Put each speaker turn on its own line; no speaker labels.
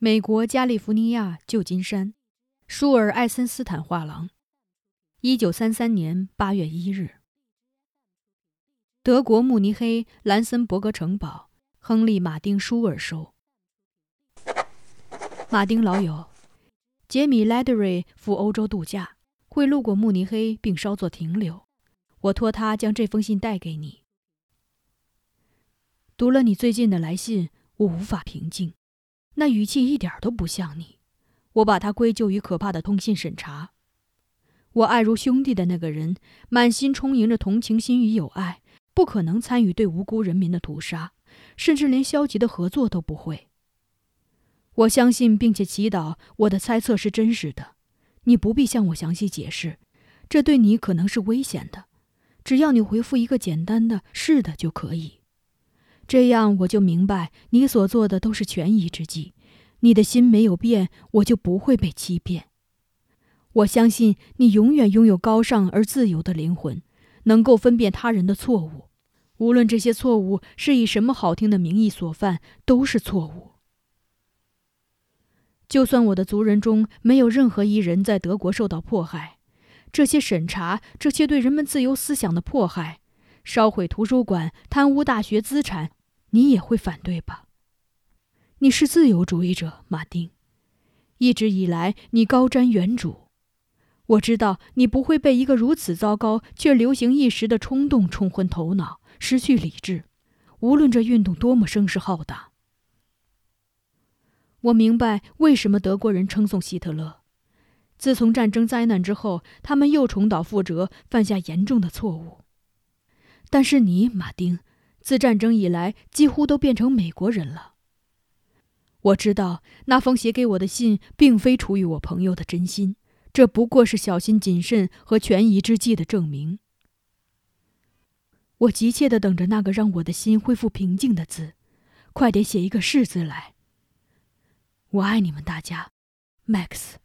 美国加利福尼亚旧金山，舒尔艾森斯坦画廊，一九三三年八月一日。德国慕尼黑兰森伯格城堡，亨利·马丁·舒尔收。马丁老友，杰米·莱德瑞赴欧洲度假，会路过慕尼黑并稍作停留。我托他将这封信带给你。读了你最近的来信，我无法平静。那语气一点都不像你，我把它归咎于可怕的通信审查。我爱如兄弟的那个人，满心充盈着同情心与友爱，不可能参与对无辜人民的屠杀，甚至连消极的合作都不会。我相信并且祈祷我的猜测是真实的。你不必向我详细解释，这对你可能是危险的。只要你回复一个简单的“是的”就可以。这样我就明白，你所做的都是权宜之计。你的心没有变，我就不会被欺骗。我相信你永远拥有高尚而自由的灵魂，能够分辨他人的错误，无论这些错误是以什么好听的名义所犯，都是错误。就算我的族人中没有任何一人在德国受到迫害，这些审查，这些对人们自由思想的迫害，烧毁图书馆，贪污大学资产。你也会反对吧？你是自由主义者，马丁。一直以来，你高瞻远瞩。我知道你不会被一个如此糟糕却流行一时的冲动冲昏头脑，失去理智。无论这运动多么声势浩大，我明白为什么德国人称颂希特勒。自从战争灾难之后，他们又重蹈覆辙，犯下严重的错误。但是你，马丁。自战争以来，几乎都变成美国人了。我知道那封写给我的信并非出于我朋友的真心，这不过是小心谨慎和权宜之计的证明。我急切的等着那个让我的心恢复平静的字，快点写一个“是”字来。我爱你们大家，Max。